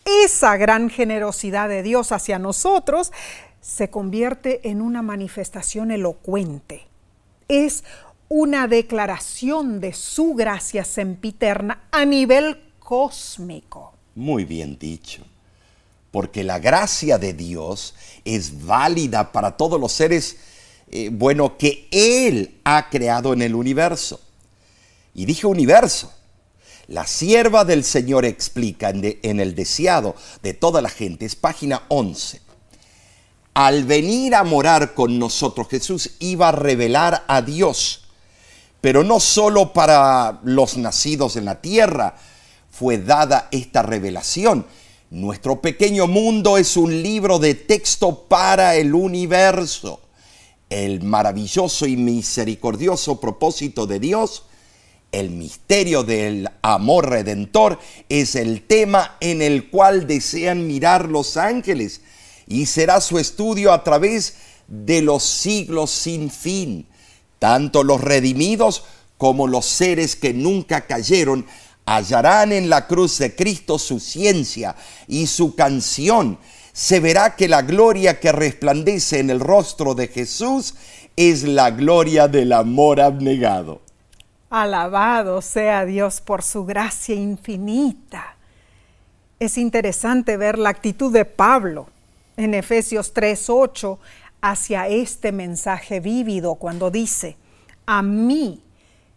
Speaker 1: Esa gran generosidad de Dios hacia nosotros se convierte en una manifestación elocuente. Es una declaración de su gracia sempiterna a nivel cósmico.
Speaker 2: Muy bien dicho, porque la gracia de Dios es válida para todos los seres eh, bueno, que Él ha creado en el universo. Y dije universo. La sierva del Señor explica en, en el deseado de toda la gente, es página 11. Al venir a morar con nosotros, Jesús iba a revelar a Dios, pero no solo para los nacidos en la tierra fue dada esta revelación. Nuestro pequeño mundo es un libro de texto para el universo el maravilloso y misericordioso propósito de Dios, el misterio del amor redentor, es el tema en el cual desean mirar los ángeles y será su estudio a través de los siglos sin fin. Tanto los redimidos como los seres que nunca cayeron hallarán en la cruz de Cristo su ciencia y su canción se verá que la gloria que resplandece en el rostro de Jesús es la gloria del amor abnegado.
Speaker 1: Alabado sea Dios por su gracia infinita. Es interesante ver la actitud de Pablo en Efesios 3:8 hacia este mensaje vívido cuando dice, a mí,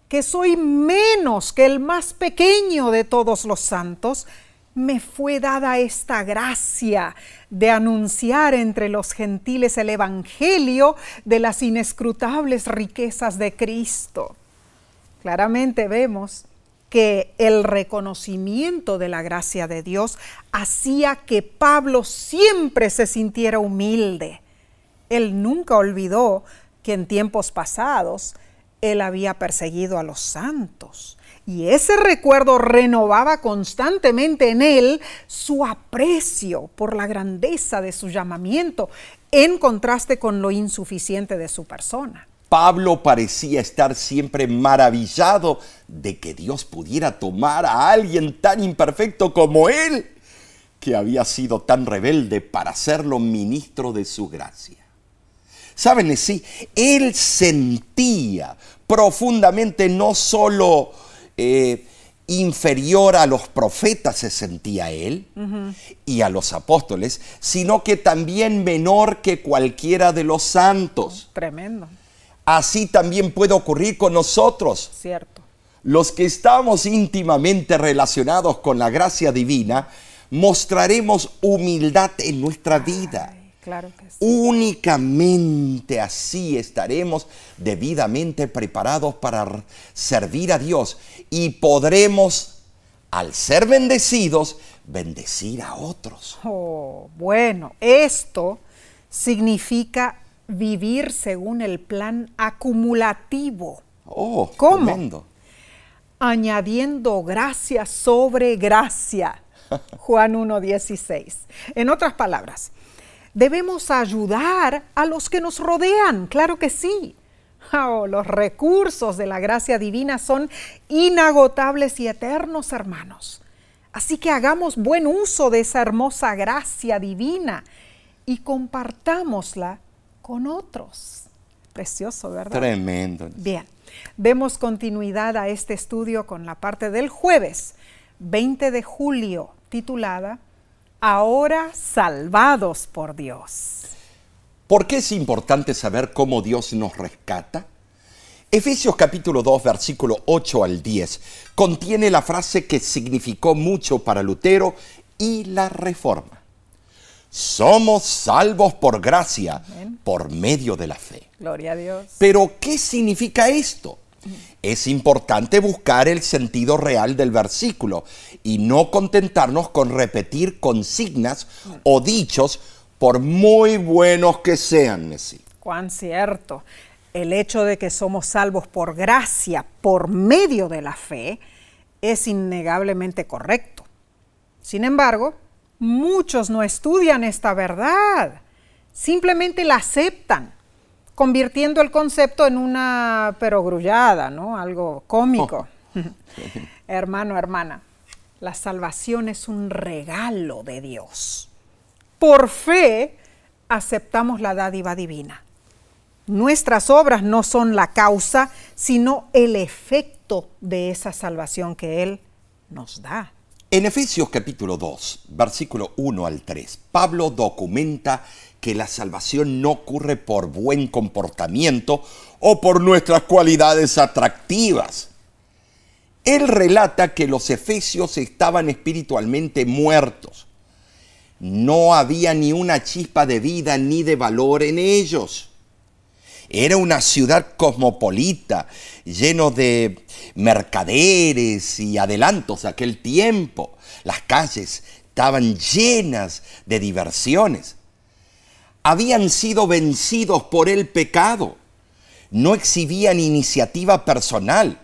Speaker 1: que soy menos que el más pequeño de todos los santos, me fue dada esta gracia de anunciar entre los gentiles el Evangelio de las inescrutables riquezas de Cristo. Claramente vemos que el reconocimiento de la gracia de Dios hacía que Pablo siempre se sintiera humilde. Él nunca olvidó que en tiempos pasados él había perseguido a los santos. Y ese recuerdo renovaba constantemente en él su aprecio por la grandeza de su llamamiento, en contraste con lo insuficiente de su persona.
Speaker 2: Pablo parecía estar siempre maravillado de que Dios pudiera tomar a alguien tan imperfecto como él, que había sido tan rebelde para hacerlo ministro de su gracia. Saben, sí, él sentía profundamente no solo eh, inferior a los profetas se sentía él y a los apóstoles, sino que también menor que cualquiera de los santos.
Speaker 1: Tremendo.
Speaker 2: Así también puede ocurrir con nosotros.
Speaker 1: Cierto.
Speaker 2: Los que estamos íntimamente relacionados con la gracia divina, mostraremos humildad en nuestra vida.
Speaker 1: Claro que sí.
Speaker 2: Únicamente así estaremos debidamente preparados para servir a Dios y podremos, al ser bendecidos, bendecir a otros.
Speaker 1: Oh, bueno, esto significa vivir según el plan acumulativo.
Speaker 2: Oh,
Speaker 1: ¿Cómo?
Speaker 2: tremendo.
Speaker 1: Añadiendo gracia sobre gracia. [laughs] Juan 1.16. En otras palabras, debemos ayudar a los que nos rodean, claro que sí. Oh, los recursos de la gracia divina son inagotables y eternos, hermanos. Así que hagamos buen uso de esa hermosa gracia divina y compartámosla con otros. Precioso, ¿verdad?
Speaker 2: Tremendo.
Speaker 1: Bien, demos continuidad a este estudio con la parte del jueves 20 de julio titulada Ahora salvados por Dios.
Speaker 2: ¿Por qué es importante saber cómo Dios nos rescata? Efesios capítulo 2, versículo 8 al 10, contiene la frase que significó mucho para Lutero y la reforma. Somos salvos por gracia,
Speaker 1: Amén.
Speaker 2: por medio de la fe.
Speaker 1: Gloria a Dios.
Speaker 2: Pero, ¿qué significa esto? Es importante buscar el sentido real del versículo y no contentarnos con repetir consignas o dichos por muy buenos que sean. sí.
Speaker 1: Cuán cierto. El hecho de que somos salvos por gracia, por medio de la fe, es innegablemente correcto. Sin embargo, muchos no estudian esta verdad, simplemente la aceptan, convirtiendo el concepto en una perogrullada, ¿no? Algo cómico. [laughs] Hermano, hermana, la salvación es un regalo de Dios. Por fe aceptamos la dádiva divina. Nuestras obras no son la causa, sino el efecto de esa salvación que Él nos da.
Speaker 2: En Efesios capítulo 2, versículo 1 al 3, Pablo documenta que la salvación no ocurre por buen comportamiento o por nuestras cualidades atractivas. Él relata que los efesios estaban espiritualmente muertos. No había ni una chispa de vida ni de valor en ellos. Era una ciudad cosmopolita, lleno de mercaderes y adelantos de aquel tiempo. Las calles estaban llenas de diversiones. Habían sido vencidos por el pecado. No exhibían iniciativa personal.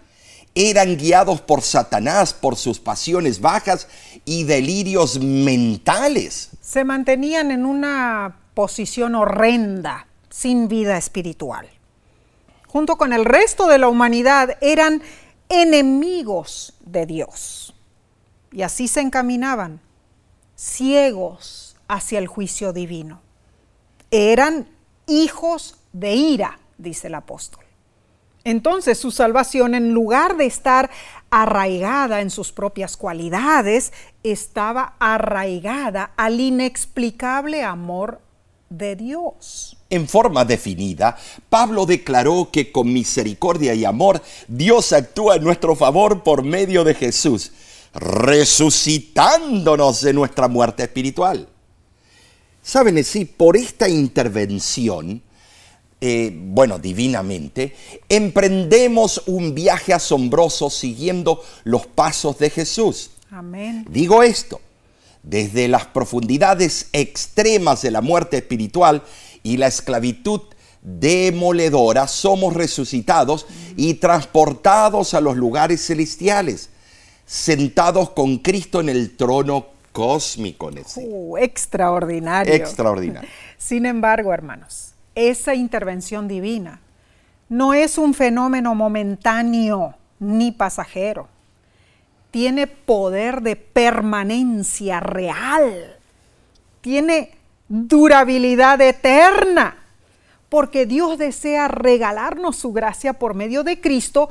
Speaker 2: Eran guiados por Satanás, por sus pasiones bajas y delirios mentales.
Speaker 1: Se mantenían en una posición horrenda, sin vida espiritual. Junto con el resto de la humanidad eran enemigos de Dios. Y así se encaminaban, ciegos hacia el juicio divino. Eran hijos de ira, dice el apóstol. Entonces su salvación, en lugar de estar arraigada en sus propias cualidades, estaba arraigada al inexplicable amor de Dios.
Speaker 2: En forma definida, Pablo declaró que con misericordia y amor Dios actúa en nuestro favor por medio de Jesús, resucitándonos de nuestra muerte espiritual. Saben, sí, por esta intervención, eh, bueno, divinamente, emprendemos un viaje asombroso siguiendo los pasos de Jesús.
Speaker 1: Amén.
Speaker 2: Digo esto, desde las profundidades extremas de la muerte espiritual y la esclavitud demoledora, somos resucitados y transportados a los lugares celestiales, sentados con Cristo en el trono cósmico.
Speaker 1: Uh, extraordinario.
Speaker 2: Extraordinario. [laughs]
Speaker 1: Sin embargo, hermanos, esa intervención divina no es un fenómeno momentáneo ni pasajero. Tiene poder de permanencia real. Tiene durabilidad eterna. Porque Dios desea regalarnos su gracia por medio de Cristo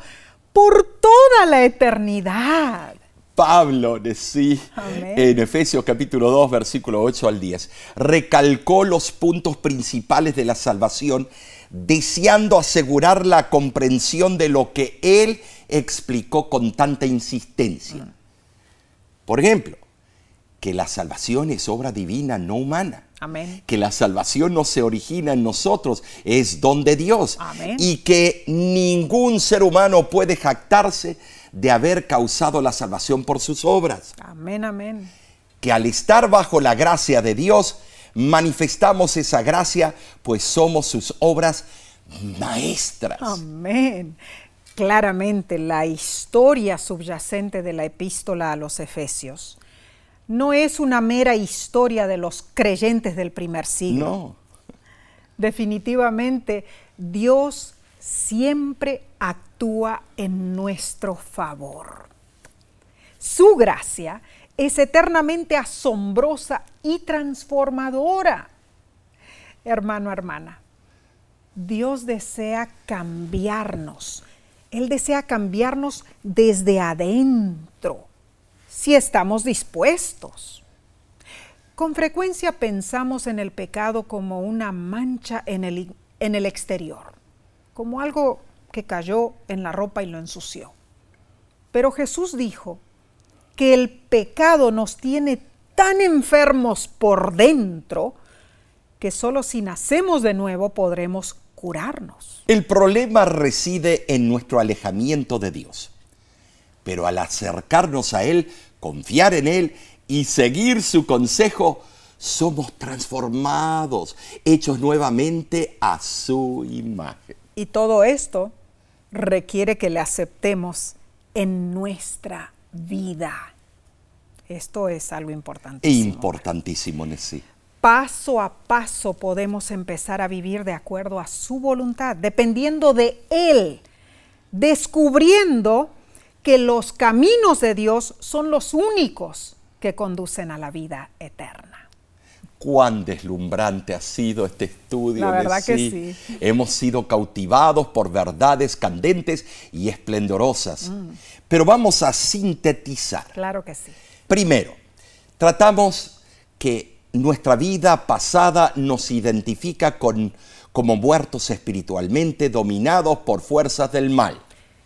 Speaker 1: por toda la eternidad.
Speaker 2: Pablo, sí, en Efesios capítulo 2, versículo 8 al 10, recalcó los puntos principales de la salvación, deseando asegurar la comprensión de lo que él explicó con tanta insistencia. Por ejemplo, que la salvación es obra divina, no humana.
Speaker 1: Amén.
Speaker 2: Que la salvación no se origina en nosotros, es don de Dios. Y que ningún ser humano puede jactarse de haber causado la salvación por sus obras.
Speaker 1: Amén, amén.
Speaker 2: Que al estar bajo la gracia de Dios, manifestamos esa gracia, pues somos sus obras maestras.
Speaker 1: Amén. Claramente la historia subyacente de la epístola a los Efesios no es una mera historia de los creyentes del primer siglo.
Speaker 2: No.
Speaker 1: Definitivamente Dios siempre actúa en nuestro favor. Su gracia es eternamente asombrosa y transformadora. Hermano, hermana, Dios desea cambiarnos. Él desea cambiarnos desde adentro, si estamos dispuestos. Con frecuencia pensamos en el pecado como una mancha en el, en el exterior como algo que cayó en la ropa y lo ensució. Pero Jesús dijo que el pecado nos tiene tan enfermos por dentro que solo si nacemos de nuevo podremos curarnos.
Speaker 2: El problema reside en nuestro alejamiento de Dios. Pero al acercarnos a Él, confiar en Él y seguir su consejo, somos transformados, hechos nuevamente a su imagen.
Speaker 1: Y todo esto requiere que le aceptemos en nuestra vida. Esto es algo importantísimo.
Speaker 2: Importantísimo, sí.
Speaker 1: Paso a paso podemos empezar a vivir de acuerdo a su voluntad, dependiendo de Él, descubriendo que los caminos de Dios son los únicos que conducen a la vida eterna
Speaker 2: cuán deslumbrante ha sido este estudio.
Speaker 1: La verdad que sí.
Speaker 2: Hemos sido cautivados por verdades candentes y esplendorosas. Mm. Pero vamos a sintetizar.
Speaker 1: Claro que sí.
Speaker 2: Primero, tratamos que nuestra vida pasada nos identifica con, como muertos espiritualmente, dominados por fuerzas del mal.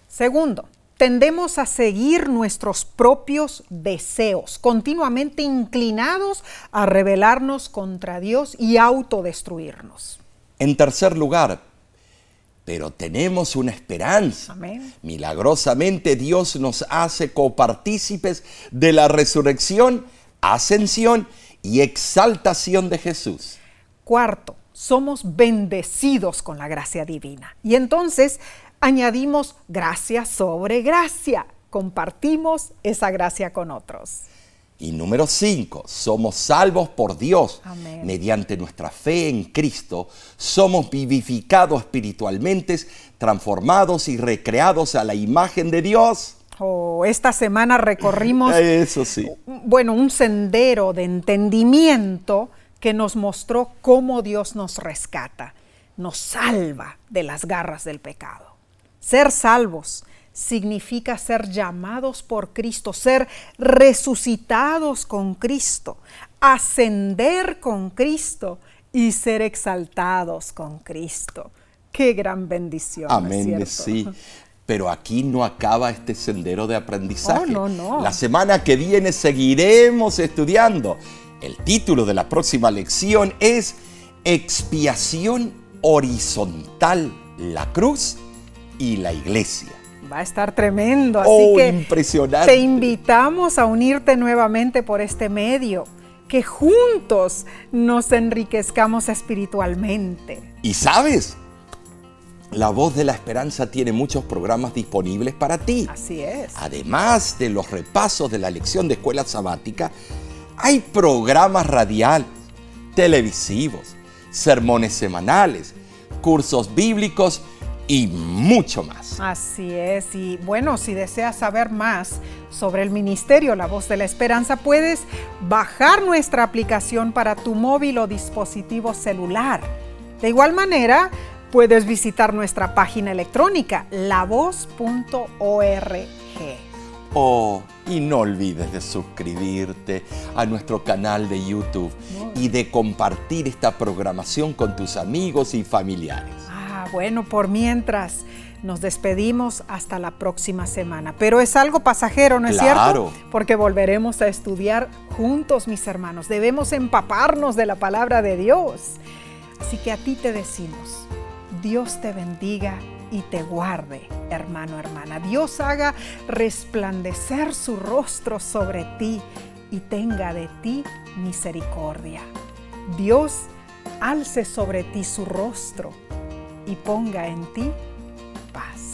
Speaker 1: Segundo, tendemos a seguir nuestros propios deseos, continuamente inclinados a rebelarnos contra Dios y autodestruirnos.
Speaker 2: En tercer lugar, pero tenemos una esperanza. Milagrosamente Dios nos hace copartícipes de la resurrección, ascensión y exaltación de Jesús.
Speaker 1: Cuarto, somos bendecidos con la gracia divina. Y entonces añadimos gracia sobre gracia. Compartimos esa gracia con otros.
Speaker 2: Y número cinco, somos salvos por Dios. Mediante nuestra fe en Cristo, somos vivificados espiritualmente, transformados y recreados a la imagen de Dios.
Speaker 1: Oh, esta semana recorrimos, [laughs]
Speaker 2: Eso sí.
Speaker 1: bueno, un sendero de entendimiento que nos mostró cómo Dios nos rescata, nos salva de las garras del pecado. Ser salvos significa ser llamados por Cristo, ser resucitados con Cristo, ascender con Cristo y ser exaltados con Cristo. Qué gran bendición.
Speaker 2: Amén, sí. Pero aquí no acaba este sendero de aprendizaje.
Speaker 1: Oh, no, no.
Speaker 2: La semana que viene seguiremos estudiando. El título de la próxima lección es Expiación horizontal, la cruz y la iglesia.
Speaker 1: Va a estar tremendo, así
Speaker 2: Oh,
Speaker 1: que
Speaker 2: impresionante.
Speaker 1: te invitamos a unirte nuevamente por este medio, que juntos nos enriquezcamos espiritualmente.
Speaker 2: Y sabes, la voz de la esperanza tiene muchos programas disponibles para ti.
Speaker 1: Así es.
Speaker 2: Además de los repasos de la lección de escuela sabática, hay programas radiales, televisivos, sermones semanales, cursos bíblicos y mucho más.
Speaker 1: Así es, y bueno, si deseas saber más sobre el ministerio La Voz de la Esperanza, puedes bajar nuestra aplicación para tu móvil o dispositivo celular. De igual manera, puedes visitar nuestra página electrónica lavoz.org.
Speaker 2: Oh, y no olvides de suscribirte a nuestro canal de YouTube y de compartir esta programación con tus amigos y familiares.
Speaker 1: Ah, bueno, por mientras nos despedimos hasta la próxima semana. Pero es algo pasajero, ¿no es
Speaker 2: Claro.
Speaker 1: cierto? Porque volveremos a estudiar juntos, mis hermanos. Debemos empaparnos de la palabra de Dios. Así que a ti te decimos, Dios te bendiga y te guarde, hermano, hermana. Dios haga resplandecer su rostro sobre ti y tenga de ti misericordia. Dios alce sobre ti su rostro y ponga en ti paz.